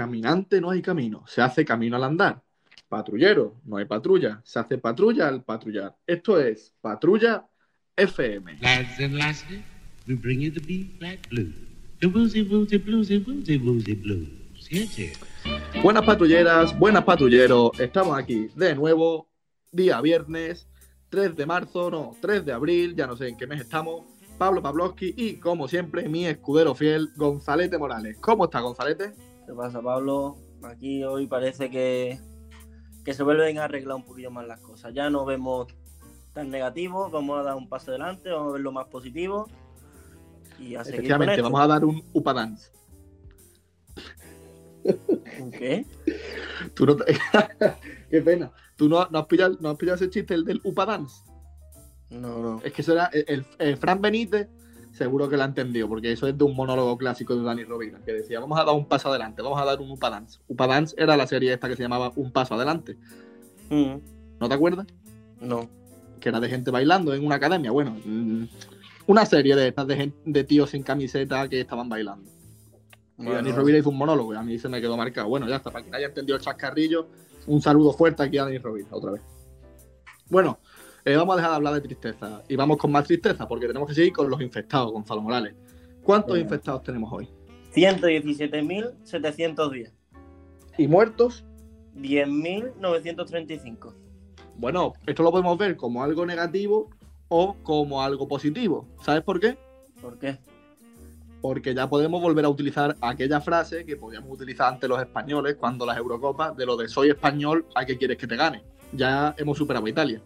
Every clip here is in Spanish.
caminante no hay camino, se hace camino al andar. Patrullero, no hay patrulla, se hace patrulla al patrullar. Esto es Patrulla FM. Lads and lasses, we bring you the beat black blue. The woozy woozy bluesy woozy woozy blues. Yes, yes. Buenas patrulleras, buenas patrulleros, estamos aquí de nuevo, día viernes, 3 de marzo, no, 3 de abril, ya no sé en qué mes estamos. Pablo Pavlovsky y, como siempre, mi escudero fiel, Gonzalete Morales. ¿Cómo está, Gonzalete? ¿Qué pasa, Pablo? Aquí hoy parece que, que se vuelven a arreglar un poquillo más las cosas. Ya no vemos tan negativos, vamos a dar un paso adelante, vamos a ver lo más positivo. Y a Efectivamente, vamos a dar un upadance. ¿Qué? Tú no te- Qué pena. ¿Tú no, no has pillado, no has pillado ese chiste, el del upadance? No, no. Es que eso era el, el- el Fran Benítez, seguro que lo ha entendido, porque eso es de un monólogo clásico de Dani Rovira, que decía, vamos a dar un paso adelante, vamos a dar un upadance. Upadance era la serie esta que se llamaba Un Paso Adelante. Mm, ¿No te acuerdas? No. que era de gente bailando en una academia. Bueno, mm, una serie de estas de, tíos sin camiseta que estaban bailando. Y Dani Rovira hizo un monólogo y a mí se me quedó marcado. Bueno, ya está, para quien haya entendido el chascarrillo, un saludo fuerte aquí a Dani Rovira, otra vez. Bueno, eh, vamos a dejar de hablar de tristeza y vamos con más tristeza porque tenemos que seguir con los infectados, Gonzalo Morales. ¿Cuántos infectados tenemos hoy? 117.710. ¿Y muertos? 10.935. Bueno, esto lo podemos ver como algo negativo o como algo positivo. ¿Sabes por qué? ¿Por qué? porque ya podemos volver a utilizar aquella frase que podíamos utilizar ante los españoles cuando las Eurocopas, de lo de soy español, ¿a qué quieres que te gane? Ya hemos superado a Italia.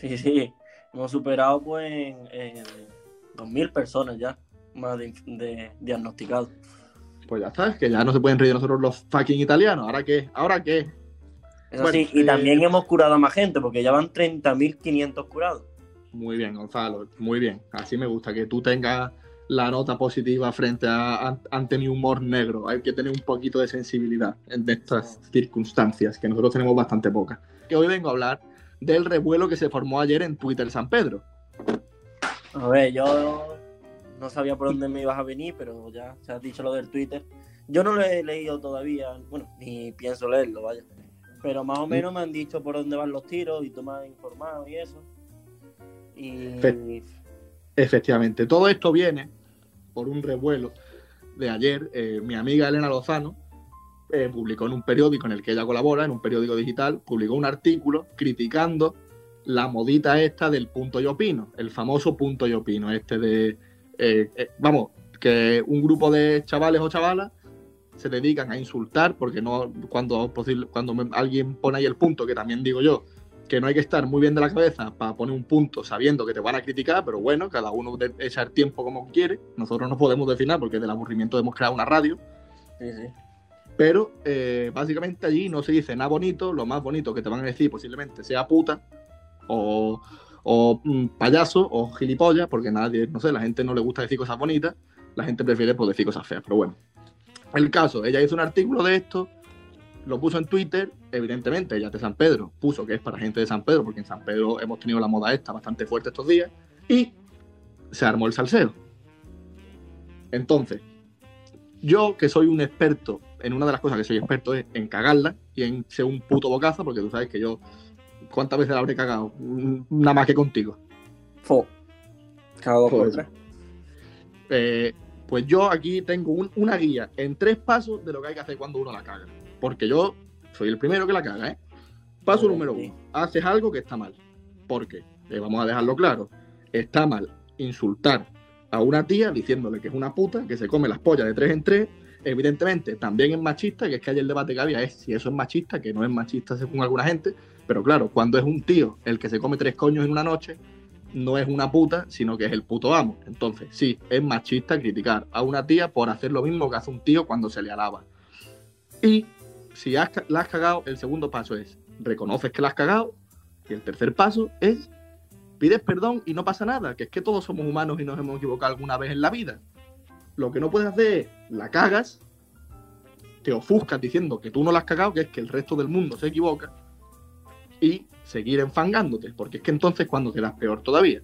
Sí, sí. Hemos superado pues en, en 2.000 personas ya. Más de, de diagnosticados. Pues ya está, que ya no se pueden reír nosotros los fucking italianos. ¿Ahora qué? ¿Ahora qué? Eso Bueno, sí, y eh, también hemos curado a más gente, porque ya van 30.500 curados. Muy bien, Gonzalo, muy bien. Así me gusta que tú tengas la nota positiva frente a, an- ante mi humor negro. Hay que tener un poquito de sensibilidad en estas circunstancias, que nosotros tenemos bastante poca. Que hoy vengo a hablar del revuelo que se formó ayer en Twitter San Pedro. A ver, yo no sabía por dónde me ibas a venir, pero ya se has dicho lo del Twitter. Yo no lo he leído todavía, bueno, ni pienso leerlo, vaya. Pero más o menos me han dicho por dónde van los tiros y tú me has informado y eso. Y Fe- Efectivamente, todo esto viene por un revuelo de ayer. Eh, mi amiga Elena Lozano eh, publicó en un periódico en el que ella colabora, en un periódico digital, publicó un artículo criticando la modita esta del punto yo opino, el famoso punto yo opino, este de, eh, eh, vamos, que un grupo de chavales o chavalas se dedican a insultar, porque no cuando, cuando alguien pone ahí el punto, que también digo yo, que no hay que estar muy bien de la cabeza para poner un punto sabiendo que te van a criticar, pero bueno, cada uno de echa el tiempo como quiere. Nosotros no podemos definir porque del aburrimiento hemos creado una radio, sí, sí. Pero eh, básicamente allí no se dice nada bonito, lo más bonito que te van a decir posiblemente sea puta o, mm, payaso o gilipollas, porque nadie, no sé, la gente no le gusta decir cosas bonitas, la gente prefiere pues, decir cosas feas, pero bueno. El caso, ella hizo un artículo de esto, lo puso en Twitter, evidentemente, ella de San Pedro, puso que es para gente de San Pedro, porque en San Pedro hemos tenido la moda esta bastante fuerte estos días, y se armó el salseo. Entonces, yo que soy un experto, en una de las cosas que soy experto es en cagarla y en ser un puto bocazo, porque tú sabes que yo, ¿cuántas veces la habré cagado? Mm, Nada más que contigo. Fo. Cada dos por tres. Eh, pues yo aquí tengo un- una guía en tres pasos de lo que hay que hacer cuando uno la caga. Porque yo soy el primero que la caga, ¿eh? Paso número uno. Haces algo que está mal. ¿Por qué? Eh, vamos a dejarlo claro. Está mal insultar a una tía diciéndole que es una puta, que se come las pollas de tres en tres. Evidentemente, también es machista, que es que ayer el debate que había es si eso es machista, que no es machista según alguna gente. Pero claro, cuando es un tío el que se come tres coños en una noche, no es una puta, sino que es el puto amo. Entonces, sí, es machista criticar a una tía por hacer lo mismo que hace un tío cuando se le alaba. Y si has la has cagado, el segundo paso es reconoces que la has cagado. Y el tercer paso es pides perdón y no pasa nada, que es que todos somos humanos y nos hemos equivocado alguna vez en la vida. Lo que no puedes hacer es la cagas, te ofuscas diciendo que tú no la has cagado, que es que el resto del mundo se equivoca, y seguir enfangándote, porque es que entonces cuando quedas peor todavía.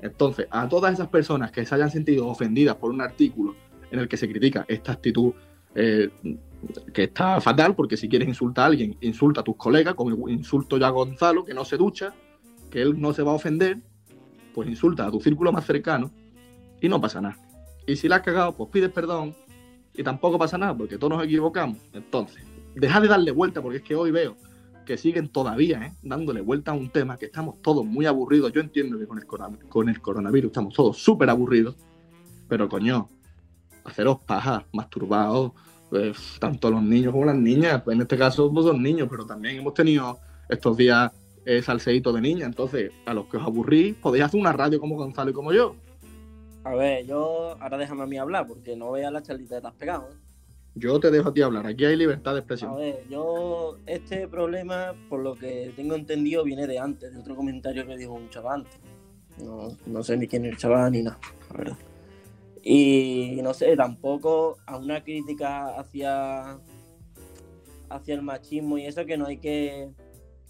Entonces, a todas esas personas que se hayan sentido ofendidas por un artículo en el que se critica esta actitud eh, que está fatal, porque si quieres insultar a alguien, insulta a tus colegas, como insulto yo a Gonzalo, que no se ducha, que él no se va a ofender, pues insulta a tu círculo más cercano y no pasa nada. Y si la has cagado, pues pides perdón y tampoco pasa nada, porque todos nos equivocamos. Entonces, deja de darle vuelta, porque es que hoy veo que siguen todavía ¿eh? dándole vuelta a un tema que estamos todos muy aburridos. Yo entiendo que con el, con el coronavirus estamos todos súper aburridos, pero coño, haceros pajas, masturbados, pues, tanto los niños como las niñas, pues en este caso pues, son niños, pero también hemos tenido estos días eh, salseíto de niña, entonces a los que os aburrís podéis hacer una radio como Gonzalo y como yo. A ver, yo ahora déjame a mí hablar, porque no veas la charlita que te has pegado. ¿eh? Yo te dejo a ti hablar, aquí hay libertad de expresión. A ver, yo, este problema, por lo que tengo entendido, viene de antes, de otro comentario que dijo un chaval antes. No, no sé ni quién es el chaval ni nada, la verdad. Y no sé, tampoco a una crítica hacia, hacia el machismo y eso que no hay que,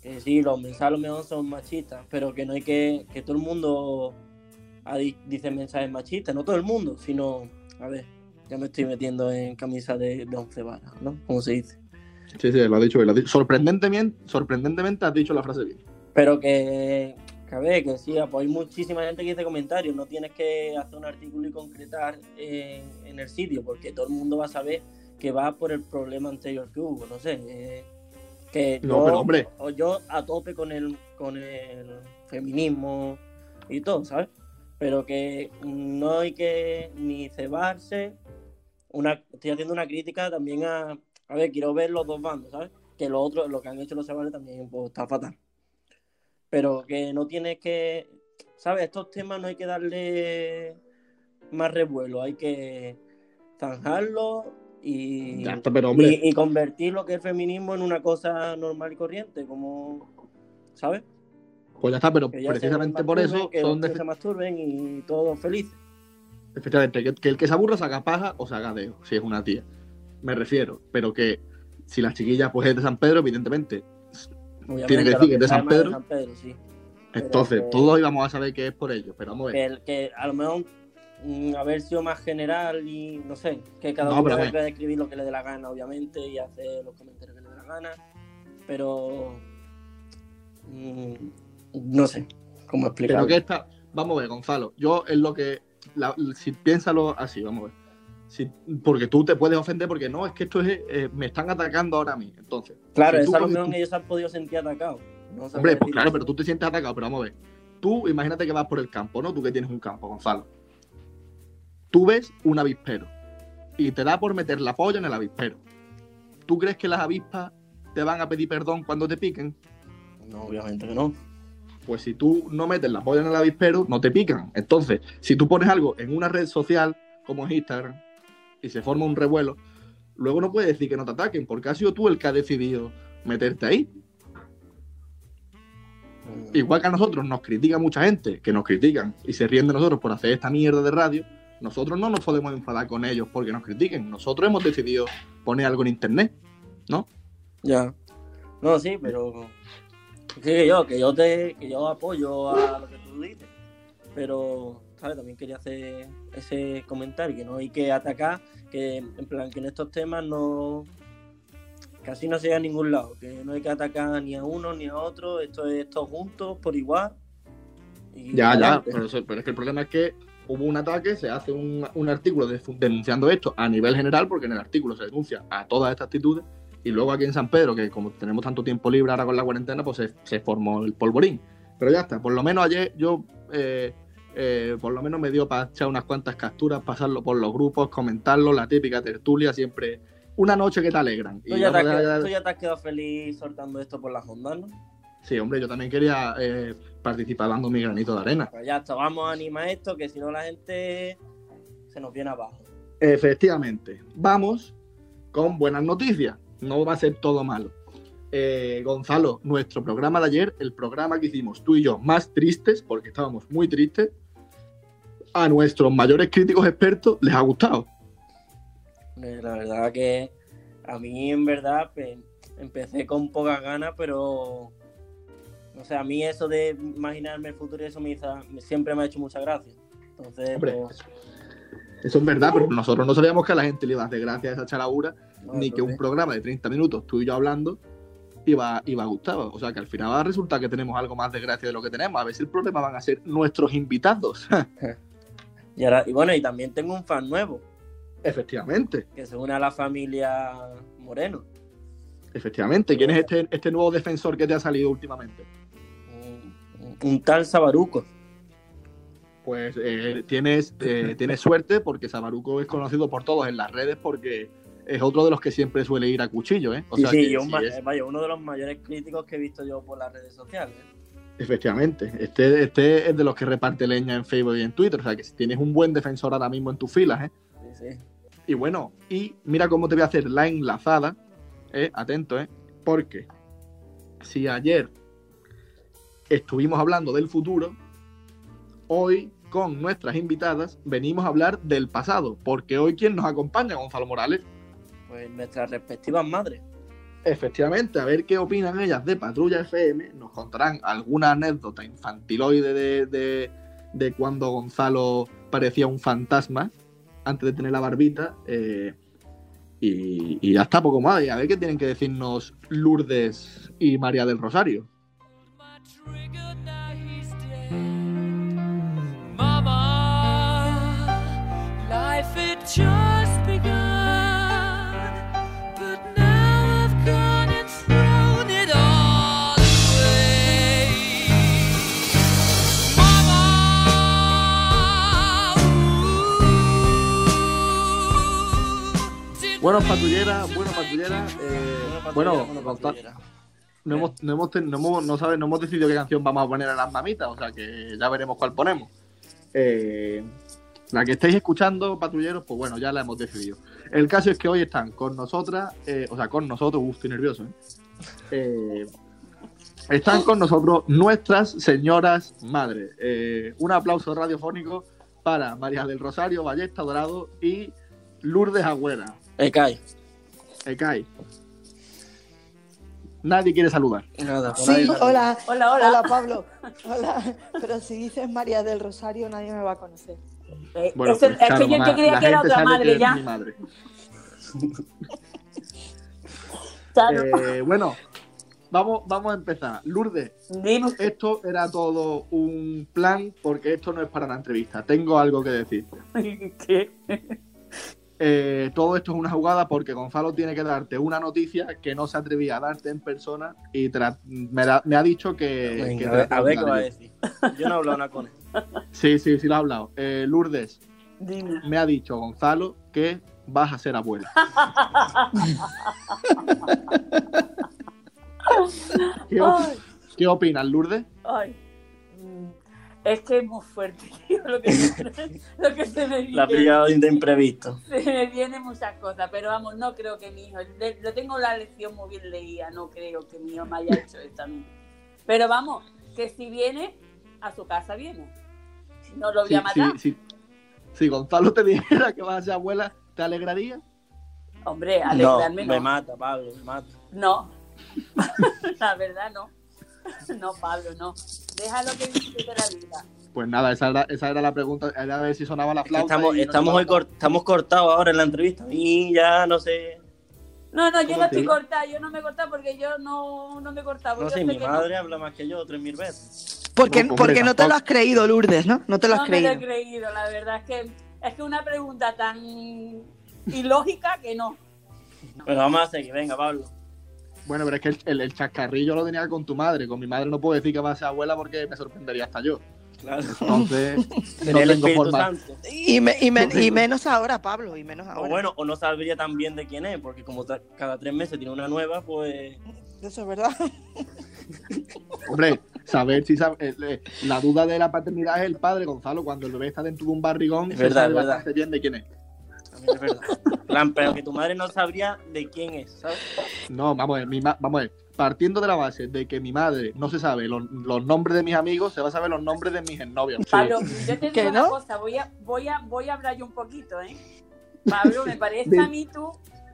que sí, los mensajes a lo mejor son machistas, pero que no hay que, que todo el mundo dice mensajes machistas, no todo el mundo, sino, a ver, ya me estoy metiendo en camisa de, de once varas, ¿no? Como se dice. Sí, sí, lo ha dicho bien. Sorprendentemente, sorprendentemente has dicho la frase bien. Pero que, que a ver, que sí, pues hay muchísima gente que dice comentarios, no tienes que hacer un artículo y concretar en, en el sitio, porque todo el mundo va a saber que va por el problema anterior que hubo, no sé. Eh, que No, yo, pero, hombre. o yo a tope con el, con el feminismo y todo, ¿sabes? Pero que no hay que ni cebarse. Una, estoy haciendo una crítica también a. A ver, quiero ver los dos bandos, ¿sabes? Que lo otro, lo que han hecho los chavales también pues, está fatal. Pero que no tienes que. ¿Sabes? Estos temas no hay que darle más revuelo, hay que zanjarlo y, Ya está, pero hombre, y, y convertir lo que es feminismo en una cosa normal y corriente, como. ¿Sabes? Pues ya está, pero Que ya se precisamente por eso que, son que de- se masturben y todos felices. Efectivamente, que, que el que se aburra se haga paja o se haga deo, si es una tía. Me refiero, pero que si la chiquilla pues es de San Pedro, evidentemente. Obviamente, Tiene que decir que es de San Pedro. San Pedro, sí. Entonces, que- todos íbamos a saber que es por ello, pero vamos a ver. que, el- que a lo mejor mm, haber sido más general y no sé, que cada No, uno que escribir lo que le dé la gana, obviamente, y hacer los comentarios que le dé la gana, pero mm, no sé cómo Pero explicarlo. que esta, vamos a ver, Gonzalo, yo es lo que, la- si piénsalo así, vamos a ver. Si- porque tú te puedes ofender porque no, es que esto es, eh, me están atacando ahora a mí. Entonces, Claro, si tú eso a lo coges mejor tu- ellos han podido sentir atacados. No Hombre, pues claro, pero tú te sientes atacado, pero vamos a ver. Tú imagínate que vas por el campo, ¿no? Tú que tienes un campo, Gonzalo. Tú ves un avispero y te da por meter la polla en el avispero. ¿Tú crees que las avispas te van a pedir perdón cuando te piquen? No, obviamente que no. Pues si tú no metes la polla en el avispero, no te pican. Entonces, si tú pones algo en una red social como es Instagram y se forma un revuelo, luego no puedes decir que no te ataquen, porque has sido tú el que ha decidido meterte ahí. Mm, Igual que a nosotros nos critica mucha gente, que nos critican y se ríen de nosotros por hacer esta mierda de radio, nosotros no nos podemos enfadar con ellos porque nos critiquen. Nosotros hemos decidido poner algo en internet, ¿no? Ya. No, sí, pero. Sí, que yo, que yo te, que yo apoyo a lo que tú dices. Pero, ¿sabes? También quería hacer ese comentario, que no hay que atacar, que en plan, que en estos temas no. Casi no se llega a ningún lado, que no hay que atacar ni a uno ni a otro, esto es todos juntos, por igual. y Ya, ya, pero, eso- pero es que el problema es que hubo un ataque, se hace un, un artículo de- denunciando esto a nivel general, porque en el artículo se denuncia a todas estas actitudes, y luego aquí en San Pedro, que como tenemos tanto tiempo libre ahora con la cuarentena, pues se, se formó el polvorín. Pero ya está, por lo menos ayer yo, eh, eh, por lo menos me dio para echar unas cuantas capturas, pasarlo por los grupos, comentarlo, la típica tertulia, siempre una noche que te alegran. Tú Y ya, te has quedado, tú ya te has quedado feliz soltando esto por las ondas, ¿no? Sí, hombre, yo también quería eh, participar dando mi granito de arena. Pues ya está, vamos a animar esto, que si no la gente se nos viene abajo. Efectivamente. Vamos con buenas noticias. No va a ser todo malo. Eh, Gonzalo, nuestro programa de ayer, el programa que hicimos tú y yo más tristes, porque estábamos muy tristes, a nuestros mayores críticos expertos les ha gustado. La verdad que a mí en verdad pues, empecé con pocas ganas, pero no sé, a mí eso de imaginarme el futuro y eso me hizo, siempre me ha hecho mucha gracia. Entonces, Hombre, pues, Eso es verdad, pero nosotros no sabíamos que a la gente le iba a hacer gracia a esa charabura, No, ni que un programa de 30 minutos, tú y yo hablando, iba, iba a gustar. O sea que al final va a resultar que tenemos algo más de gracia de lo que tenemos. A ver si el problema van a ser nuestros invitados. Y, ahora- y bueno, y también tengo un fan nuevo, efectivamente, que se une a la familia Moreno. efectivamente. ¿Quién es este, este nuevo defensor que te ha salido últimamente? Un, un tal Sabaruco. Pues eh, tienes, eh, tienes suerte porque Sabaruco es conocido por todos en las redes porque es otro de los que siempre suele ir a cuchillo, ¿eh? O Sí, sea sí, que si es- vaya, uno de los mayores críticos que he visto yo por las redes sociales. ¿eh? Efectivamente, este, este es de los que reparte leña en Facebook y en Twitter, o sea que si tienes un buen defensor ahora mismo en tus filas, ¿eh? Sí, sí. Y bueno, y mira cómo te voy a hacer la enlazada, ¿eh? Atento, ¿eh? Porque si ayer estuvimos hablando del futuro, hoy con nuestras invitadas venimos a hablar del pasado, porque hoy quien nos acompaña, Gonzalo Morales. Pues nuestras respectivas madres. Efectivamente, a ver qué opinan ellas de Patrulla FM. Nos contarán alguna anécdota infantiloide de, de, de cuando Gonzalo parecía un fantasma antes de tener la barbita. eh, y, y ya está, poco más. Y a ver qué tienen que decirnos Lourdes y María del Rosario. Mama, life Bueno, patrullera, bueno, patrullera. eh, bueno, patrullera. no hemos, no hemos, ten- no hemos- no sabe- no hemos decidido qué canción vamos a poner a las mamitas, o sea que ya veremos cuál ponemos. Eh, la que estáis escuchando, patrulleros, pues bueno, ya la hemos decidido. El caso es que hoy están con nosotras, eh, o sea, con nosotros, uf, estoy nervioso, ¿eh? Están con nosotros nuestras señoras madres. Un aplauso radiofónico para María del Rosario Ballesta Dorado y Lourdes Agüera. Kai. Ecai. Nadie quiere saludar. Nada, Sí, sale. hola. Hola, hola. Hola, Pablo. Hola. Pero si dices María del Rosario, nadie me va a conocer. Eh, Bueno, eso- pues, es claro, que yo mamá, que creía que era otra madre ya. mi madre. Claro. Eh, bueno, vamos, vamos a empezar. Lourdes, Dime esto era todo un plan porque esto no es para la entrevista. Tengo algo que decir. ¿Qué? Eh, todo esto es una jugada porque Gonzalo tiene que darte una noticia que no se atrevía a darte en persona y me, la- me ha dicho que... Venga, que a te ver, a ver qué va a decir. Yo no he hablado nada con él. Sí, sí, sí lo ha hablado. Eh, Lourdes, Dime. me ha dicho Gonzalo que vas a ser abuela. ¿Qué, op- Ay, qué opinas, Lourdes? ay. Es que es muy fuerte, tío, lo que, lo que se me viene. La ha pillado de imprevisto. Se me vienen muchas cosas, pero vamos, no creo que mi hijo, lo tengo la lección muy bien leída, no creo que mi hijo me haya hecho esto a mí. Pero vamos, que si viene, a su casa viene. Si no lo voy a matar. si- Gonzalo te dijera que vas a ser abuela, ¿te alegraría? Hombre, No, alegrarme me no. mata, Pablo, me mata. No, la verdad no. No, Pablo, no. Déjalo que disfrute la vida. Pues nada, esa era, esa era la pregunta, era a ver si sonaba la Es que flauta. estamos, no estamos, hoy cort- estamos cortados ahora en la entrevista. Y ya no sé. No, no, yo ¿Cómo no estoy cortada, yo no me he cortado porque yo no, no me he cortado. No sé, mi madre habla más que yo tres mil veces. Porque, No, porque no te lo has creído, Lourdes, ¿no? No te lo No, has no me lo he creído. creído, la verdad es que es que una pregunta tan ilógica que no. Bueno, vamos a seguir. Venga, Pablo. Bueno, pero es que el, el- el chascarrillo lo tenía con tu madre. Con mi madre no puedo decir que va a ser abuela porque me sorprendería hasta yo. Claro. Entonces, no tengo forma. Santo. Y, me- y me- y menos ahora, Pablo, y menos O ahora. bueno, o no sabría tan bien de quién es, porque como cada tres meses tiene una nueva, pues. Eso es verdad. Hombre, saber si sabe, eh, eh, la duda de la paternidad es el padre, Gonzalo. Cuando el bebé está dentro de un barrigón, Es se verdad, sabe bastante bien de quién es. También es verdad. Plan, pero que tu madre no sabría de quién es, ¿sabes? No, vamos a ver, mi ma- vamos a ver. Partiendo de la base de que mi madre no se sabe los, los nombres de mis amigos, se va a saber los nombres de mis exnovios. Sí. Pablo, yo te ¿Que digo una no? cosa, voy a, voy a, voy a hablar yo un poquito, ¿eh? Pablo, me parece a mí tú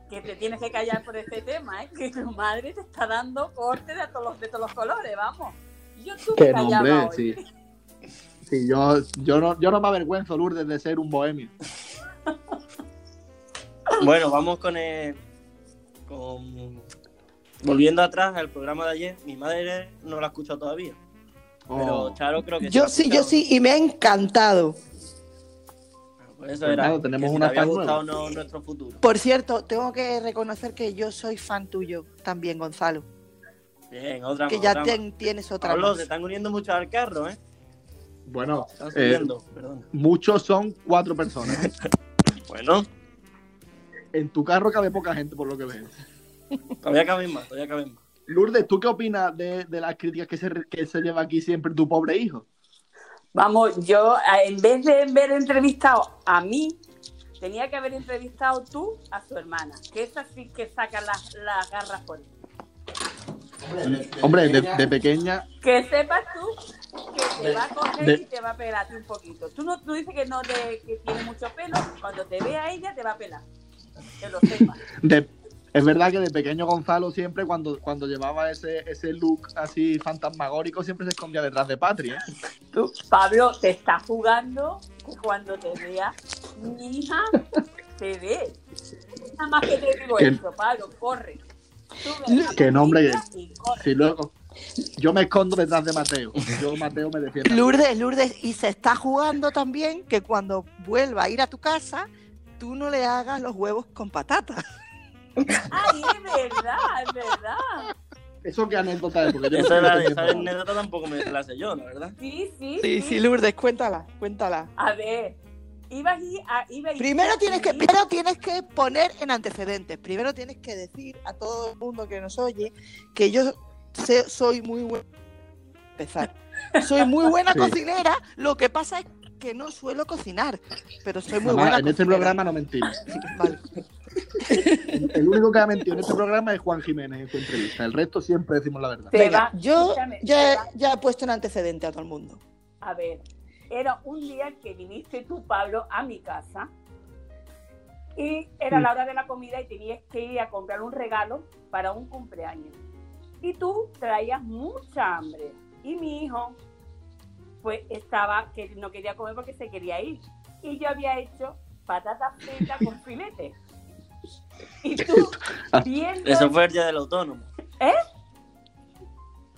que te tienes que callar por este tema, ¿eh? Que tu madre te está dando corte de todos los, de todos los colores, vamos. Yo tú Que me no, callaba hombre, hoy. sí. Sí, yo, yo, no, yo no me avergüenzo, Lourdes, de ser un bohemio. Bueno, vamos con el. Con... Volviendo atrás al programa de ayer, mi madre no lo ha escuchado todavía. Pero Oh. Charo creo que Yo sí, yo sí, y me ha encantado. Por eso Pues era. nada, tenemos si una fan gustado no, nuestro futuro. Por cierto, tengo que reconocer que yo soy fan tuyo también, Gonzalo. Bien, otra Que más, ya otra más. ten- tienes otra Pablo, más. se están uniendo mucho al carro, ¿eh? Bueno, eh, muchos son cuatro personas. Bueno, En tu carro cabe poca gente, por lo que veo. todavía caben más, todavía caben más. Lourdes, ¿tú qué opinas de, de las críticas que se, que se lleva aquí siempre tu pobre hijo? Vamos, yo a- en vez de haber entrevistado a mí, tenía que haber entrevistado tú a su hermana, que esa sí que saca las, las garras por él. Hombre, de, de pequeña, Que sepas tú que te va a coger De- y te va a pelar a ti un poquito. Tú no tú dices que no te, que tiene mucho pelo, cuando te vea ella te va a pelar. Que lo sepas. de- es verdad que de pequeño Gonzalo siempre cuando, cuando llevaba ese, ese look así fantasmagórico siempre se escondía detrás de Patri, ¿eh? Tú, Pablo, te está jugando que cuando te vea mi hija, te ve. Nada más que te digo Que- eso, Pablo, corre. Que no, hombre, Patricia y corre. Si luego yo me escondo detrás de Mateo, yo Mateo me defiende. Lourdes, Lourdes, y se está jugando también que cuando vuelva a ir a tu casa, tú no le hagas los huevos con patatas. Ay, es verdad, es verdad. Eso qué anécdota es, porque yo no Esa, anécdota tampoco me la sé yo, la verdad. Sí, sí, Sí, sí, Lourdes, cuéntala, cuéntala. A ver, ibas a ir a... Iba a ir Primero tienes que, primero tienes que poner en antecedentes. Primero tienes que decir a todo el mundo que nos oye que yo sé- soy muy buena. Empezar. Soy muy buena Sí. cocinera. Lo que pasa es que no suelo cocinar, pero soy muy Mamá, buena en este cocinera. programa no mentimos. Vale. El único que ha mentido en este programa es Juan Jiménez en su entrevista. El resto siempre decimos la verdad. Venga, yo ya, ya he puesto en antecedente a todo el mundo. A ver, era un día que viniste tú, Pablo, a mi casa y era Mm. la hora de la comida y tenías que ir a comprar un regalo para un cumpleaños. Y tú traías mucha hambre. Y mi hijo, pues estaba, que no quería comer porque se quería ir. Y yo había hecho patatas fritas con filete. Y tú, viendo... Eso fue el día del autónomo. ¿Eh?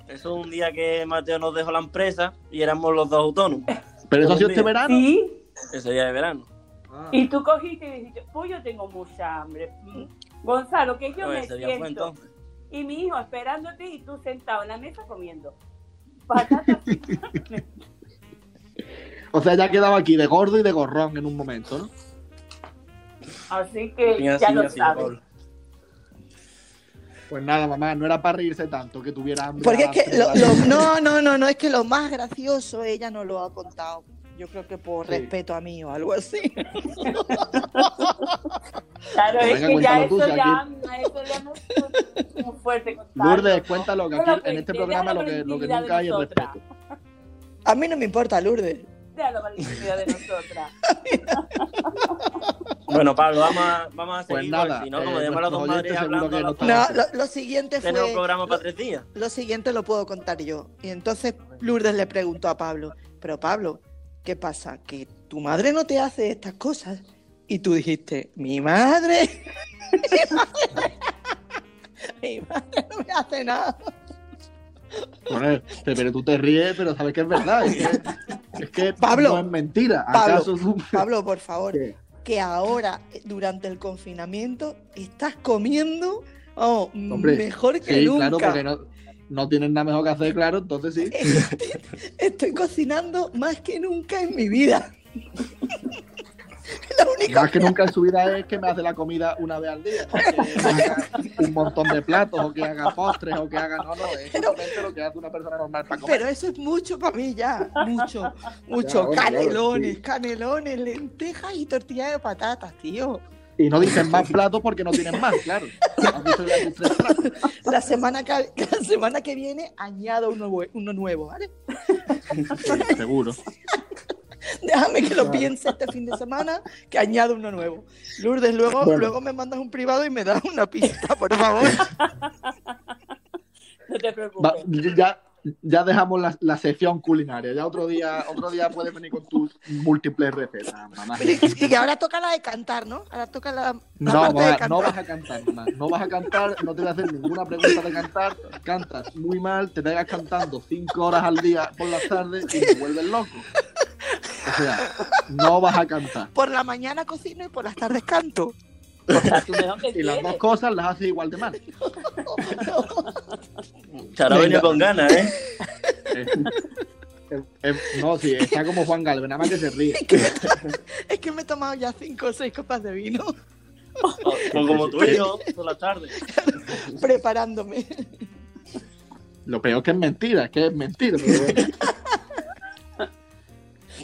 Eso es un día que Mateo nos dejó la empresa y éramos los dos autónomos. Pero eso ha sido este verano. Sí, Ese día de verano. Ah. Y tú cogiste y dijiste, pues yo tengo mucha hambre. Gonzalo, que yo No, me siento. Y mi hijo esperándote y tú sentado en la mesa comiendo. Patatas fritas. O sea, ya quedaba aquí de gordo y de gorrón en un momento, ¿no? Así que ya lo así, sabes. Pues nada, mamá, no era para reírse tanto que tuviera hambre. Porque a es que lo- lo- no, no, no, no, es que lo más gracioso ella no lo ha contado. Yo creo que por Sí. respeto a mí o algo así. Claro, es que ya tú, eso, si ya, eso ya no es muy fuerte contarlo. Lourdes, cuéntalo, que aquí lo en este programa lo que, lo que nunca hay es respeto. A mí no me importa, Lourdes. Déjalo para la intimidad de nosotras. Bueno, Pablo, vamos a, vamos a Pues seguir. nada, porque si no, como eh, las dos madres hablando, no No, lo, lo siguiente fue. tenemos programa lo, para tres días. lo siguiente lo puedo contar yo. Y entonces Lourdes le preguntó a Pablo, pero Pablo, ¿qué pasa? ¿Que tu madre no te hace estas cosas? Y tú dijiste, mi madre. mi madre no me hace nada. Bueno, pero tú te ríes, pero sabes que es verdad. Es que, es que Pablo, no es mentira. Pablo, ¿Acaso tú- Pablo, por favor, ¿Qué? que ahora, eh, durante el confinamiento, estás comiendo oh, Hombre, mejor que Sí, nunca. claro, porque no, no tienen nada mejor que hacer, claro, entonces sí. Estoy, estoy cocinando más que nunca en mi vida. La única Más que nunca en su vida es que me hace la comida una vez al día. no que haga un montón de platos, o que haga postres, o que haga. No, no, es simplemente lo que hace una persona normal para comer. Pero eso es mucho para mí ya, mucho, mucho. Ya, canelones, sí. canelones, lentejas y tortillas de patatas, tío. Y no dicen más platos porque no tienen más, claro. La semana que, la semana que viene añado uno, uno nuevo, ¿vale? Sí, seguro. Déjame que lo piense este fin de semana, que añado uno nuevo. Lourdes, luego, Bueno. luego me mandas un privado y me das una pista, por favor. No te Va, preocupes. ya, ya dejamos la, la sección culinaria. Ya otro día, otro día puedes venir con tus múltiples recetas, mamá. Y que ahora toca la de cantar, ¿no? Ahora toca la, la No, parte de mamá, cantar. no vas a cantar, mamá. No vas a cantar, no te voy a hacer ninguna pregunta de cantar. Cantas muy mal, te pegas cantando cinco horas al día por las tardes y te vuelves loco. O sea, no vas a cantar. Por la mañana cocino y por las tardes canto. O sea, tú mejor que Y las dos cosas las haces igual de mal. Charo ha venido con ganas, ¿eh? Eh, eh, eh, no, sí, está como Juan Galvez, nada más que se ríe. Es que me he tomado ya cinco o seis copas de vino O, o como tú y yo, por la tarde. preparándome. Lo peor que es mentira, es que es mentira. pero bueno.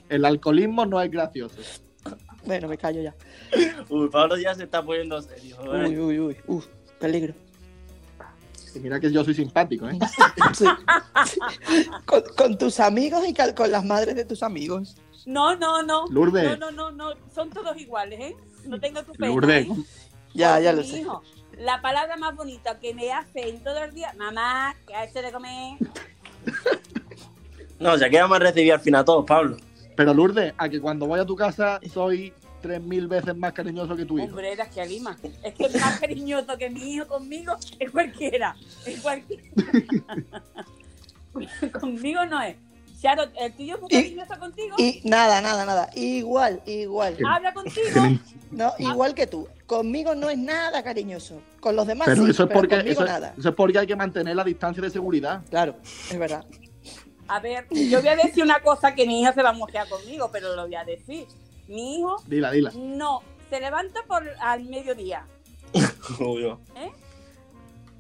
El alcoholismo no es gracioso. Bueno, me callo ya. Uy, Pablo ya se está poniendo serio. Uy, uy, uy. Uf, peligro. Y mira que yo soy simpático, ¿eh? Sí. Con, con tus amigos y con las madres de tus amigos. No, no, no. Lourdes. No, no, no, no. Son todos iguales, ¿eh? No tengo tu pena. Lourdes, ¿eh? Ya, ya lo sé. hijo, la palabra más bonita que me hace en todo el día, mamá, que ha hecho de comer. No, ya que vamos a recibir al final todos, Pablo. Pero Lourdes, a que cuando voy a tu casa soy tres mil veces más cariñoso que tu hijo. Hombre, eras que Alima. Es que es más cariñoso que mi hijo conmigo es cualquiera. Es cualquiera. conmigo no es. Charo, ¿el tuyo es muy Y- cariñoso contigo? Y nada, nada, nada. Igual, igual. ¿Habla contigo? No, igual que tú. Conmigo no es nada cariñoso. Con los demás Pero sí, eso es pero porque conmigo eso, nada. eso es porque hay que mantener la distancia de seguridad. Claro, es verdad. A ver, yo voy a decir una cosa que mi hija se va a mosquear conmigo, pero lo voy a decir. Mi hijo Dila, dila. no se levanta por al mediodía. Uy, yo.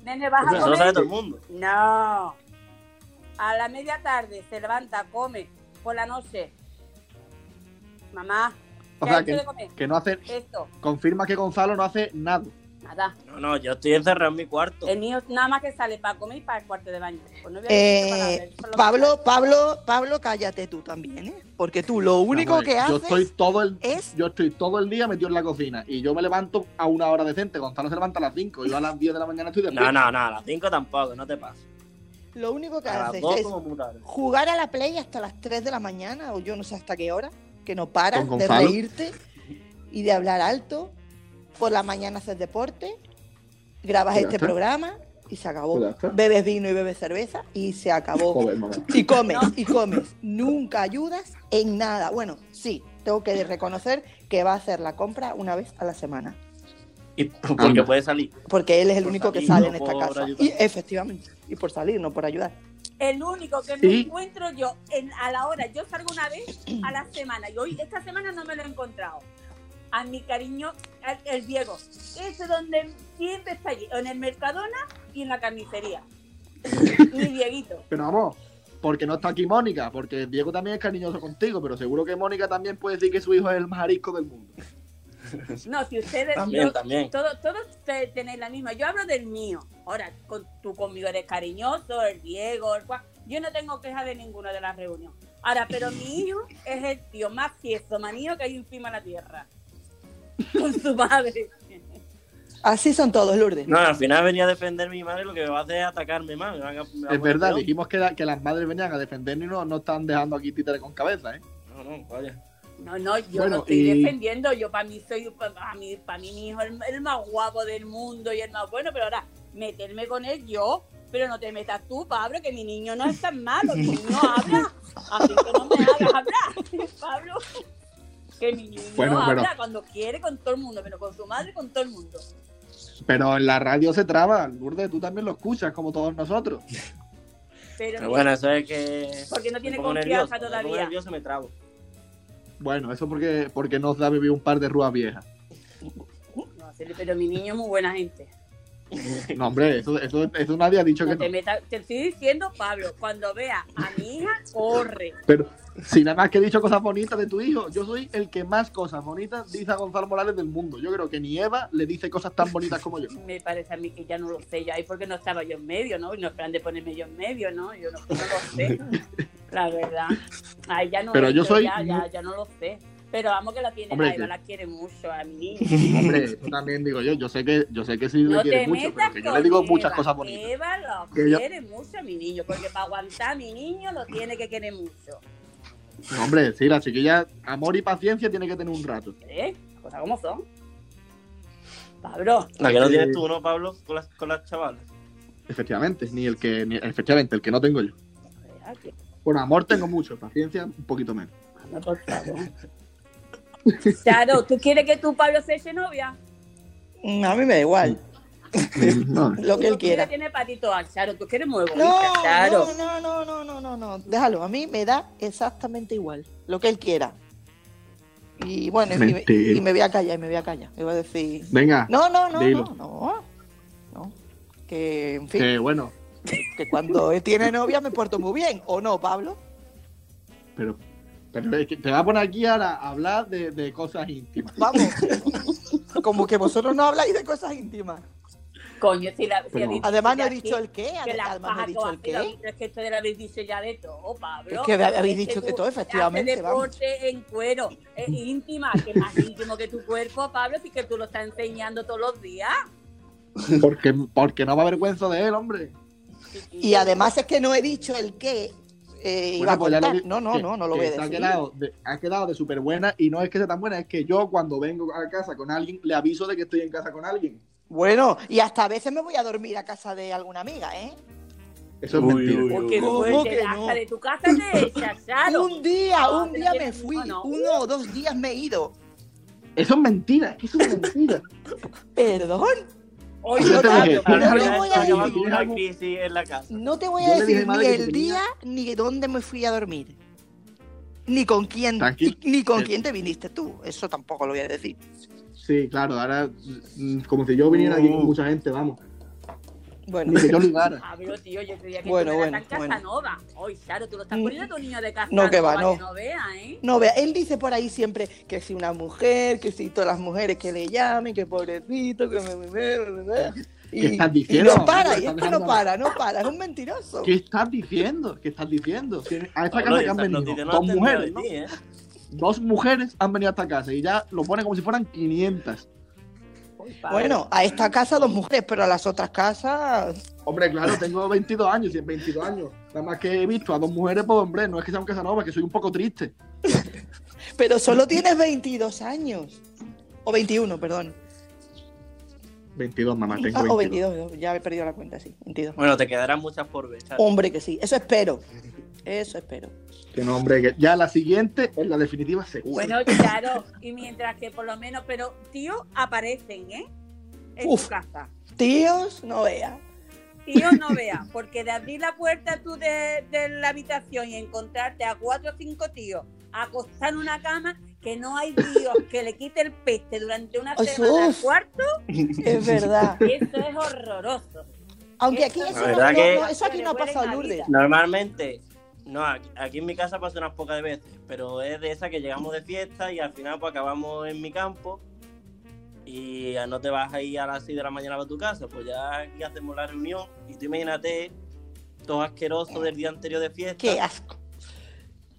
Nene, vas a Eso lo sabe todo comer. el mundo. No. A la media tarde se levanta, come por la noche. Mamá, O ¿qué sea, que, de comer? que no hace, Esto, confirma que Gonzalo no hace nada. Nada. No, no, yo estoy encerrado en mi cuarto. El mío nada más que sale para comer y para el cuarto de baño. Pues no Eh, Pablo, Pablo, Pablo, cállate tú también, ¿eh? Porque tú lo único que yo haces estoy todo el es yo estoy todo el día metido en la cocina y yo me levanto a una hora decente. Gonzalo se levanta a las 5, yo a las 10 de la mañana estoy de No, no, no, a las 5 tampoco, no te pases. lo único que haces 2 es jugar a la play hasta las 3 de la mañana o yo no sé hasta qué hora, que no paras de reírte y de hablar alto. Por la mañana haces deporte, grabas este está. programa y se acabó. Bebes vino y bebes cerveza y se acabó. Joder. Y comes, y comes. Nunca ayudas en nada. Bueno, sí, tengo que reconocer que va a hacer la compra una vez a la semana. Y porque Anda. puede salir. Porque él es el Por único que sale no en esta por casa. ayudar. Y efectivamente. Y por salir, no por ayudar. El único que me encuentro yo en, a la hora, yo salgo una vez a la semana y hoy esta semana no me lo he encontrado. A mi cariño, el, el Diego. Ese donde siempre está allí, en el Mercadona y en la carnicería. Mi Dieguito. Pero vamos, porque no está aquí Mónica, porque Diego también es cariñoso contigo, pero seguro que Mónica también puede decir que su hijo es el más arisco del mundo. No, si ustedes También, yo- también. Todos, todos te- tenéis la misma. Yo hablo del mío. Ahora, con, tú conmigo eres cariñoso, el Diego, el Juan. Yo no tengo queja de ninguna de las reuniones. Ahora, pero mi hijo es el tío más fiesto, manío que hay encima de la tierra. Con su madre. Así son todos, Lourdes. No, al final venía a defender mi madre, lo que me va a hacer es atacarme más. me van a- me va a Es verdad, peor. dijimos que, la- que las madres venían a defendernos y no, no están dejando aquí títeres con cabeza, ¿eh? No, no, vaya. No, no, yo Bueno, lo estoy y- defendiendo. Yo para mí soy, para mí, para mí mi hijo es el, el más guapo del mundo y el más bueno, pero ahora meterme con él yo, pero no te metas tú, Pablo, que mi niño no es tan malo, mi niño habla, así que no me hagas hablar, Pablo. Que mi niño Bueno, habla pero- cuando quiere con todo el mundo, pero con su madre con todo el mundo. Pero en la radio se traba, Lourdes, tú también lo escuchas, como todos nosotros. Pero, Pero bueno, eso es que. Porque no me tiene confianza nervioso, Me todavía. nervioso y me trabo. Bueno, eso porque, porque nos da vivir un par de rúas viejas. no, pero mi niño es muy buena gente. No, hombre, eso, eso, eso nadie ha dicho No que te no. te estoy diciendo, Pablo, cuando vea a mi hija, corre. Pero si nada más que he dicho cosas bonitas de tu hijo, yo soy el que más cosas bonitas dice a Gonzalo Morales del mundo. Yo creo que ni Eva le dice cosas tan bonitas como yo. Me parece a mí que ya no lo sé, ya ahí porque no estaba yo en medio, ¿no? Y no esperan de ponerme yo en medio, ¿no? Yo no, no lo sé, la verdad. Ay, ya no Pero yo soy ya, ya, ya no lo sé. Pero vamos que la tiene, Hombre, a Eva que- la quiere mucho, a mí. Hombre, eso también digo yo. Yo sé que, yo sé que sí No le quiere mucho, pero que yo le digo muchas cosas bonitas. Eva lo Que yo- quiere mucho a mi niño, porque para aguantar a mi niño lo tiene que querer mucho. No, hombre, sí, la chiquilla, amor y paciencia tiene que tener un rato. ¿Eh? Cosas como son. Pablo, La que no Eh, tienes tú, ¿no, Pablo? Con las, con las chavalas. Efectivamente, ni el que, ni- efectivamente, el que no tengo yo. Bueno, amor tengo mucho, paciencia un poquito menos. anda, por favor. Claro, ¿tú quieres que tu Pablo se eche novia? Mm, A mí me da igual, No, lo que él Tú quiera. tiene patito al Charo, tú quieres muy bonita, No, Charo. no, no, no, no, no, no, déjalo, a mí me da exactamente igual, lo que él quiera. Y bueno, y, me- Mentira. y me voy a callar, y me voy a callar. Me voy a decir, Venga, no, no, no, Dilo. no, no, no, que en fin, que bueno, que cuando él tiene novia me porto muy bien, ¿o no, Pablo? pero, pero es que te voy a poner aquí ahora a hablar de, de cosas íntimas. Vamos, como que vosotros no habláis de cosas íntimas. Coño, si la. Si Pero- dicho Además no he dicho que- el qué, que además no he dicho el que va qué. Es que ustedes habéis dicho ya de todo, Pablo. Es que habéis Es dicho de tú todo, efectivamente, deporte en cuero, es íntima, que más íntimo que tu cuerpo, Pablo, si que tú lo estás enseñando todos los días. Porque, porque no me avergüenzo de él, hombre. Y además es que no he dicho el qué eh, iba a Bueno, pues No, no, que- no, no lo que voy a se Ha decir. quedado de, ha quedado de súper buena y no es que sea tan buena, es que yo cuando vengo a casa con alguien le aviso de que estoy en casa con alguien. Bueno, y hasta a veces me voy a dormir a casa de alguna amiga, ¿eh? Eso es Uy, mentira. uy, Porque ¿Cómo fuerte, que no? de tu casa te echas. Un día, No, un día me fui, no. uno o dos días me he ido. Eso es mentira, es que eso es mentira. Perdón, Oye, Yo te dije, no te voy a decir. ni el día ni dónde me fui a dormir. Ni con quién, ni con Eh. quién te viniste tú. Eso tampoco lo voy a decir. Sí, claro, ahora mm, como si yo viniera aquí con Uh. mucha gente, vamos. Bueno, Ni que yo ligara. Pablo, tío, yo creía que Bueno, tú bueno, tan bueno. Casanova. Charo, tú lo estás Mm. poniendo a tu niño de casa. No, que va, no. Que no vea, ¿eh? No, vea, él dice por ahí siempre que si una mujer, que si todas las mujeres que le llamen, que pobrecito, que me... me- me- me- me- Y, ¿Qué estás y diciendo? no para, y es estás que no para, no para, es un mentiroso. ¿Qué estás diciendo? ¿Qué estás diciendo? Que A esta Pablo, casa que han venido dos mujeres, ¿no? ti, ¿eh? Dos mujeres han venido a esta casa y ya lo pone como si fueran 500. Bueno, a esta casa dos mujeres, pero a las otras casas... Hombre, claro, tengo 22 años y en 22 años. Nada más que he visto a dos mujeres, pues hombre, no es que sea un Casanova, que soy un poco triste. Pero solo tienes 22 años. O 21, perdón. 22, mamá, tengo Ah, o 22. 22, ya he perdido la cuenta, sí, 22. Bueno, te quedarán muchas por ver. Hombre, que sí, eso espero. Eso espero. Que no, hombre, que ya la siguiente es la definitiva segura. Bueno, claro, y mientras que por lo menos, pero tíos aparecen, ¿eh? En Uf. tu casa. Tíos, no veas. Tíos no vean, porque de abrir la puerta tú de, de la habitación y encontrarte a cuatro o cinco tíos acostados en una cama, que no hay Dios que le quite el peste durante una semana al cuarto, Es verdad. eso es horroroso. Aunque aquí eso, verdad no, que- no, eso aquí no ha pasado, Lourdes. Normalmente, no, aquí, aquí en mi casa pasa unas pocas veces, pero es de esa que llegamos de fiesta y al final pues acabamos en mi campo y ya no te vas a ir a las 6 de la mañana a tu casa, pues ya aquí hacemos la reunión y tú imagínate todo asqueroso del día anterior de fiesta. Qué asco.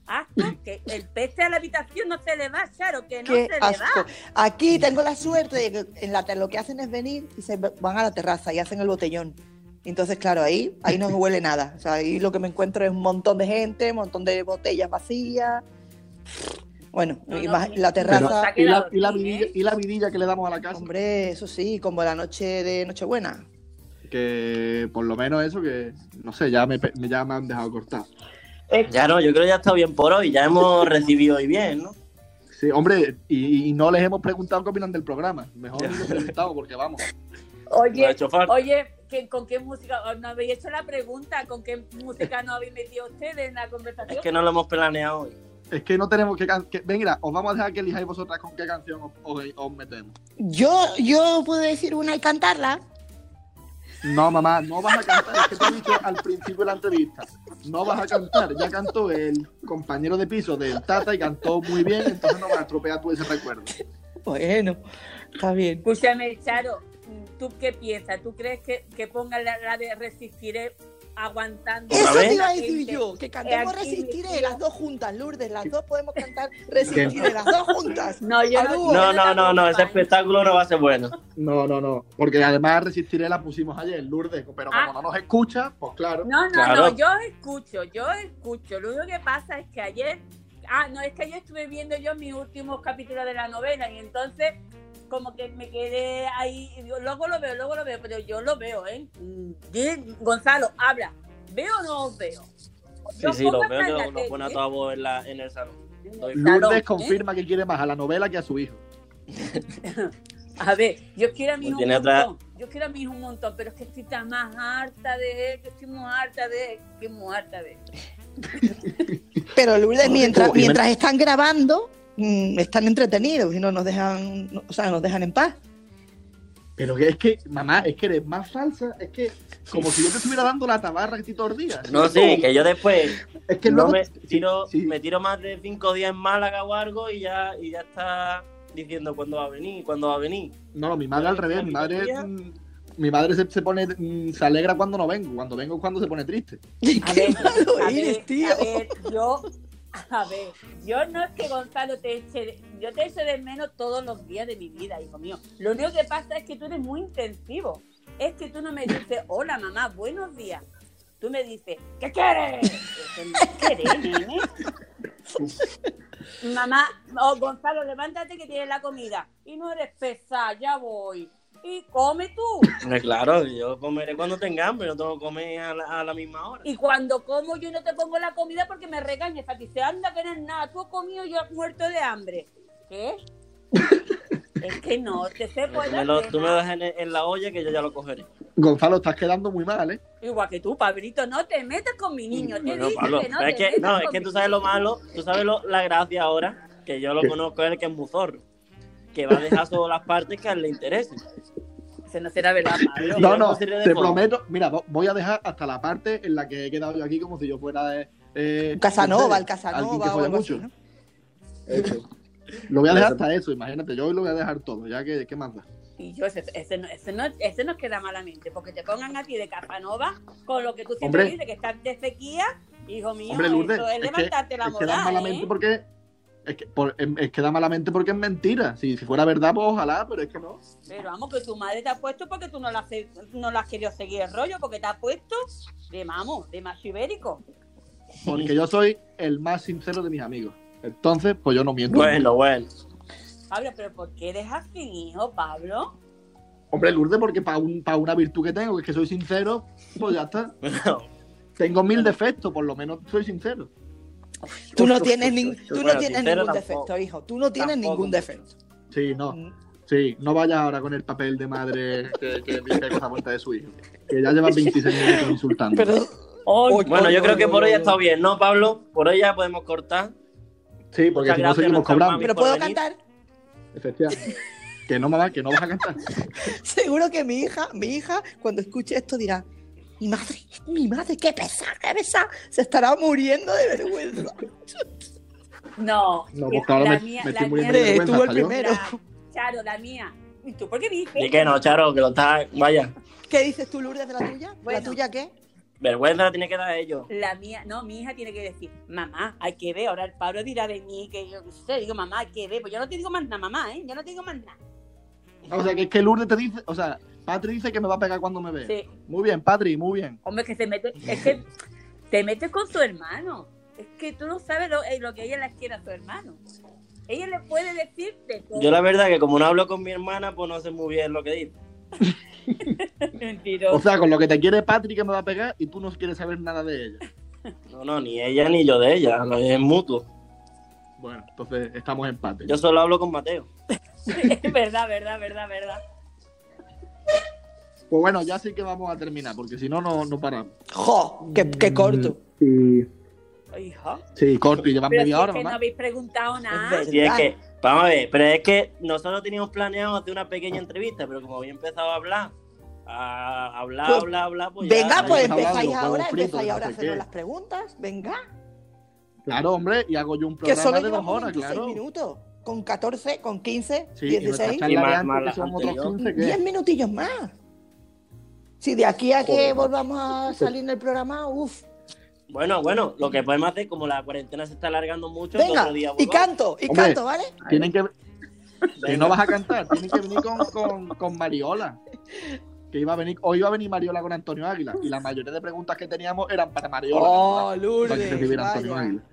Asco, que el peste a la habitación no se le va, Charo, que no Qué se le asco. va. Aquí tengo la suerte de que en la lo que hacen es venir y se van a la terraza y hacen el botellón. Entonces, claro, ahí, ahí no huele nada. O sea, ahí lo que me encuentro es un montón de gente, un montón de botellas vacías. Bueno, No, y no, más- la terraza, ha ¿y, la, quedado y, la bien, vidilla, ¿eh? y la vidilla que le damos a la casa. hombre, eso sí, como la noche de Nochebuena. Que por lo menos eso que, no sé, ya me, ya me han dejado cortar. Ya no, yo creo que ya está bien por hoy, ya hemos recibido hoy bien, ¿no? Sí, hombre, y, y no les hemos preguntado qué opinan del programa. Mejor ni lo preguntamos porque vamos. Oye, oye, ¿que- ¿con qué música? No habéis hecho la pregunta, ¿con qué música no habéis metido ustedes en la conversación? Es que no lo hemos planeado hoy. Es que no tenemos que, que ven, mira, os vamos a dejar que elijáis vosotras con qué canción os, os- os metemos. Yo, yo puedo decir una y cantarla. No, mamá, no vas a cantar. Es que te he dicho al principio de la entrevista. No vas a cantar. Ya cantó el compañero de piso del Tata y cantó muy bien, entonces no vas a estropear tú ese recuerdo. Bueno, está bien. Escúchame, Charo, ¿tú qué piensas? ¿Tú crees que, que pongan la, la de Resistiré aguantando. ¿Otra Eso te iba a decir gente. yo, que cantemos aquí Resistiré las dos juntas, Lourdes, las dos podemos cantar Resistiré las dos juntas. No, yo no. No, no, no, no, ese espectáculo no va a ser bueno. No, no, no. Porque además Resistiré la pusimos ayer, Lourdes, pero Ah. como no nos escucha, pues claro. No, no, Claro. no, yo escucho, yo escucho. Lo único que pasa es que ayer, ah, no, es que ayer estuve viendo yo mis últimos capítulos de la novela y entonces como que me quedé ahí, y digo, luego lo veo, luego lo veo, pero yo lo veo, ¿eh? Mm, Gonzalo, habla, ¿veo o no os veo? Sí, Yo sí, lo veo que tele, pone a ¿eh? toda voz en, la, en el salón. Lourdes ¿eh? confirma que quiere más a la novela que a su hijo. A ver, yo quiero a mi hijo un montón. Yo quiero a mi hijo un montón, pero es que estoy tan más harta de él, que estoy muy harta de él, que muy harta de él. Pero Lourdes, mientras, mientras están grabando, mm, están entretenidos y no nos dejan, o sea, nos dejan en paz. Pero es que, mamá, es que eres más falsa. Es que, como si yo te estuviera dando la tabarra que los días. No, sí, que yo después Es que no luego. me, tiro, sí. me tiro más de cinco días en Málaga o algo y ya, y ya está diciendo cuándo va a venir, cuándo va a venir. No, mi madre al revés. Mi madre. mm, Mi madre se, se pone. mm, Se alegra cuando no vengo. Cuando vengo es cuando se pone triste. A ver, malo a eres, tío. a ver, yo, a ver, yo no es que Gonzalo te eche, de- yo te echo de menos todos los días de mi vida, hijo mío. Lo único que pasa es que tú eres muy intensivo. Es que tú no me dices, hola mamá, buenos días. Tú me dices, ¿qué quieres? Eso no es querer, nene. Mamá, oh, Gonzalo, levántate que tienes la comida. Y no eres pesada, ya voy. Y come tú. Hombre, Claro, yo comeré cuando tenga hambre, no tengo que comer a la, a la misma hora. Y cuando como yo no te pongo la comida porque me regañas. A ti se anda que no es nada. Tú has comido y yo he muerto de hambre. ¿Qué? es que no te sé me, lo, tú me das en, en la olla que yo ya lo cogeré. Gonzalo, estás quedando muy mal, ¿eh? Igual que tú, Pablito, no te metas con mi niño. Te Bueno, dije Pablo, que no es te que, metas no, es que tú sabes lo malo, tú sabes lo- la gracia ahora, que yo lo ¿Qué? conozco él, que es muy zorro, que va a dejar solo las partes que a él le interesen. Eso no será verdad, No, no, te fondo. prometo. Mira, vo- voy a dejar hasta la parte en la que he quedado yo aquí como si yo fuera de. Eh, Casanova, el alguien que Casanova o así, mucho. ¿no? Eso. Lo voy a dejar hasta eso, imagínate. Yo hoy lo voy a dejar todo, ya que, ¿qué más da? Y yo, ese, ese, no, ese, no, ese nos queda malamente, porque te pongan a ti de Casanova con lo que tú siempre Hombre. dices, que estás de sequía, hijo mío, Hombre, Lourdes, eso es es que, levantarte la es que moral, malamente ¿eh? porque. Es que, por- es que da malamente porque es mentira. Si, si fuera verdad, pues ojalá, pero es que no. Pero vamos, que tu madre te ha puesto porque tú no la, has- no la has querido seguir el rollo, porque te ha puesto de vamos, de macho ibérico. Porque yo soy el más sincero de mis amigos. Entonces, pues yo no miento. Bueno, bueno. Pablo, pero ¿por qué eres así, hijo, Pablo? Hombre, Lourdes, porque para un, pa' una virtud que tengo, que es que soy sincero, pues ya está. Tengo mil defectos, por lo menos soy sincero. Tú no tienes, tú no ningún tampoco. defecto, hijo. Tú no tienes ningún defecto. Sí, no. Mm. Sí, no vaya ahora con el papel de madre que, que dice cosas buenas de su hijo. Que ya lleva 26 minutos insultando. Pero Bueno, yo creo que por hoy ha estado bien, ¿no, Pablo? Por hoy ya podemos cortar. sí, porque Muchas si no seguimos cobrando. pero puedo venir. cantar. Efectivamente. Que no, mamá, que no vas a cantar. Seguro que mi hija, mi hija, cuando escuche esto dirá, mi madre, mi madre, qué pesada, qué pesada. Se estará muriendo de vergüenza. no, No, pues claro, la me- mía, me la estoy mía, de vergüenza el primero. la- Charo, la mía. ¿Y tú por qué dices? Y que no, Charo, que lo está. Vaya, ¿Qué dices tú, Lourdes, de la tuya? ¿La Bueno. tuya qué? vergüenza la tiene que dar ellos. La mía, no, mi hija tiene que decir, mamá, hay que ver, ahora el Pablo dirá de mí que yo qué sé, digo, mamá, hay que ver, pues yo no te digo más nada, mamá, ¿eh? Yo no te digo más nada. O sea, que es que Lourdes te dice, o sea, Patri dice que me va a pegar cuando me vea. Sí, Muy bien, Patri, muy bien. hombre, que se mete, es que te metes con su hermano, es que tú no sabes lo, eh, lo que ella le quiere a su hermano. Ella le puede decir de todo. Yo la verdad que como no hablo con mi hermana, pues no sé muy bien lo que dice. Mentiroso. O sea, con lo que te quiere Patri que me va a pegar y tú no quieres saber nada de ella. No, no, ni ella ni yo de ella, lo- es mutuo. Bueno, entonces estamos en empate. Yo solo hablo con Mateo. Es verdad, verdad, verdad, verdad. Pues bueno, ya sí que vamos a terminar, porque si no, no, no paramos. ¡Jo! ¡Qué, qué corto! Sí, sí corto y llevan si media es hora, que no habéis preguntado nada. Si es que, vamos a ver, pero es que nosotros teníamos planeado hacer una pequeña entrevista, pero como había empezado a hablar, a hablar, Pues, hablar, hablar, pues ya- Venga, pues empezáis ahora, empezáis ahora a qué. las preguntas. Venga, Claro, hombre, y hago yo un que programa solo de dos horas, 26 claro. minutos. Con 14, con 15, Sí, y nuestra 16, charla Y más- antes, más que la son otros anterior. 15, ¿qué? 10 minutillos más. Si de aquí a que volvamos a salir en el programa, uff. Bueno, bueno, lo que podemos hacer, como la cuarentena se está alargando mucho, Venga, otro día y canto, y Hombre. canto, ¿vale? Tienen que. Venga. no vas a cantar, tienen que venir con, con, con Mariola. Que iba a venir, hoy iba a venir Mariola con Antonio Águila. Y la mayoría de preguntas que teníamos eran para Mariola. Oh, para que Lourdes, Antonio. Águila.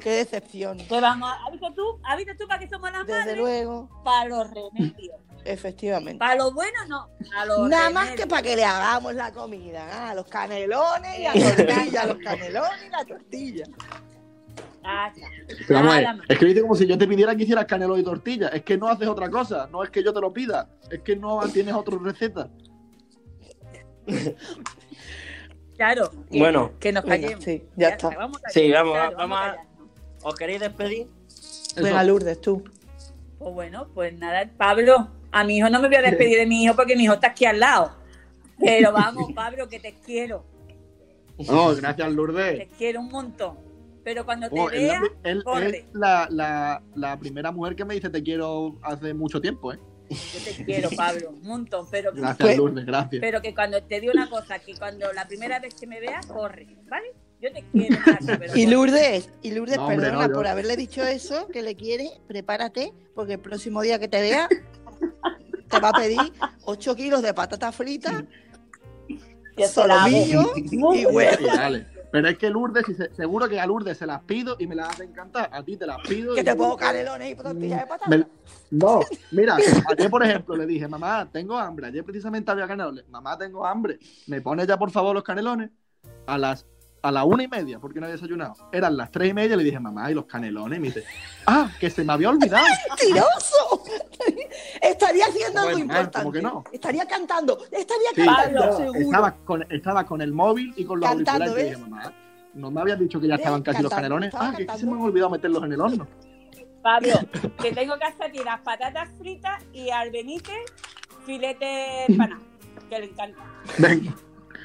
Qué decepción. Que vamos, ¿has visto tú? ¿Has visto tú para qué somos las Desde madres? luego, Para los remedios. efectivamente. Para lo bueno no, a los Nada más que para que le hagamos la comida, a los canelones y la tortilla, los canelones y la tortilla. Ah. Pero vamos a es que dice como si yo te pidiera que hicieras canelo y tortilla. Es que no haces otra cosa. No es que yo te lo pida. Es que no tienes otra receta. Claro. que- Bueno. Que nos callemos. sí, ya está. Vamos a Sí, vamos, claro, vamos a-. ¿Os queréis despedir? Venga, Lourdes, tú. Pues bueno, pues nada, Pablo, a mi hijo no me voy a despedir de mi hijo porque mi hijo está aquí al lado. Pero vamos, Pablo, que te quiero. No, gracias, Te Lourdes. quiero un montón. Pero cuando te Oh, es la, vea, él- corre. es la, la, la primera mujer que me dice te quiero hace mucho tiempo, ¿eh? yo te quiero, Pablo, un montón. Pero, Gracias, Pues- Lourdes, gracias. pero que cuando te digo una cosa, que cuando la primera vez que me veas, corre, ¿vale? Yo te quiero, Nacho, pero Y. Lourdes, y Lourdes, No, hombre, perdona no, por haberle dicho eso, que le quiere, prepárate, porque el próximo día que te vea, te va a pedir 8 kilos de la hago. solomillo y huevo. dale. Pero es que Lourdes, seguro que a Lourdes se las pido y me las hace encantar. A ti te las pido. Que te pongo canelones y tortillas de patatas. Me- No, mira, ayer por ejemplo le dije, mamá, tengo hambre. Ayer precisamente había canelones. Mamá, tengo hambre. ¿Me pone ya por favor los canelones? A las a la una y media, porque no había desayunado. Eran las tres y media y le dije, mamá, ¿y los canelones? Y me dice, ah, que se me había olvidado. ¡Mentiroso! Estaría haciendo algo Bueno, importante. ¿cómo que no? Estaría cantando. Estaría Sí, cantando, seguro. estaba, con, estaba con el móvil y con los Cantando, auriculares. Y dije, mamá, ¿no me habías dicho que ya estaban casi los Cantando, canelones? Ah, que es que se cantando. me han olvidado meterlos en el horno. Pablo, que tengo que hacer aquí las patatas fritas y al Benítez filete empanado, que le encanta. Venga.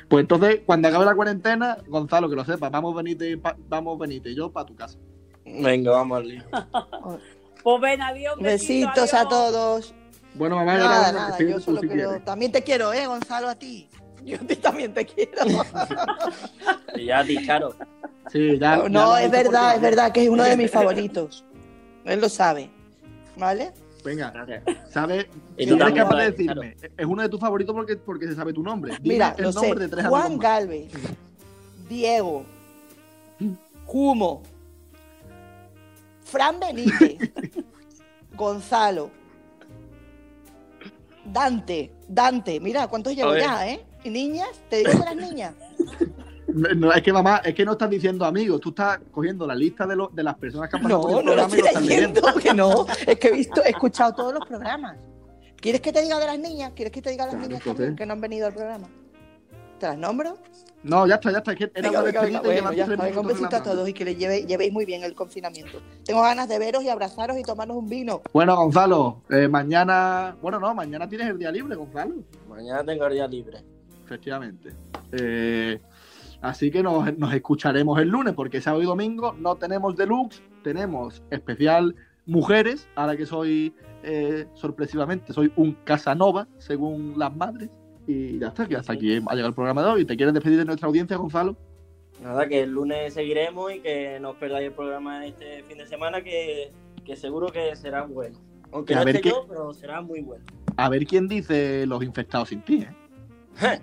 Pues entonces, cuando acabe la cuarentena, Gonzalo, que lo sepa, vamos Benítez, pa- vamos Benítez, yo para tu casa. Venga, vamos al lío. Pues ven, adiós, un besito, Besitos a adiós. todos. Bueno, mamá, Nada, nada, sigue yo solo si quiero. También te quiero, ¿eh, Gonzalo? A ti. Yo a ti también te quiero. Y ya a ti, Charo. Sí, ya. No, ya no, lo es verdad, porque- es verdad que es uno de mis favoritos. Él lo sabe. ¿Vale? Venga, Gracias. ¿sabes? Si eres también, capaz de decirme, es uno de tus favoritos porque, porque se sabe tu nombre. Dime Mira, el lo sé. nombre de tres Juan amigos. Galvez, Diego, Humo, Fran Benítez, Gonzalo, Dante, Dante, mira cuántos llevo ya, ¿eh? ¿Y niñas? ¿Te digo de las niñas? No, es que mamá, es que no estás diciendo amigos, tú estás cogiendo la lista de, los de las personas que han pasado por No, el no lo programa y estoy lo estás leyendo. leyendo, que no. Es que he visto, he escuchado todos los programas. ¿Quieres que te diga de las niñas? ¿Quieres que te diga de las Claro, niñas también que no han venido al programa? ¿Te las nombro? No, ya está, ya está. Es que era Venga, venga, venga. Bueno, ya un besito a todos y que le lleve- llevéis muy bien el confinamiento. Tengo ganas de veros y abrazaros y tomarnos un vino. Bueno, Gonzalo, eh, mañana. Bueno, no, mañana tienes el día libre, Gonzalo. Mañana tengo el día libre. Efectivamente. Eh, así que nos, nos escucharemos el lunes, porque sábado y domingo no tenemos deluxe, tenemos especial mujeres, ahora que soy, eh, sorpresivamente, soy un Casanova, según las madres. Y ya está, que hasta aquí ha llegado el programa de hoy. ¿Te quieres despedir de nuestra audiencia, Gonzalo? Nada, que el lunes seguiremos y que no os perdáis el programa este fin de semana, que, que seguro que será bueno. Aunque no esté qué- yo, pero será muy bueno. A ver quién dice los infectados sin ti, ¿eh?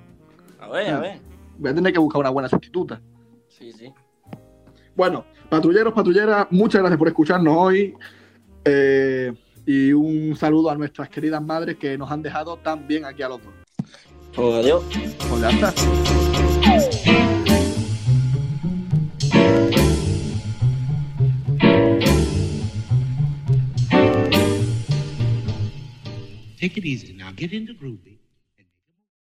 A ver, a ver. Voy a tener que buscar una buena sustituta. Sí, sí. Bueno, patrulleros, patrulleras, muchas gracias por escucharnos hoy. Eh, y un saludo a nuestras queridas madres que nos han dejado tan bien aquí a los dos. Pues adiós. Pues ya está. Take it easy now. Get into groovy.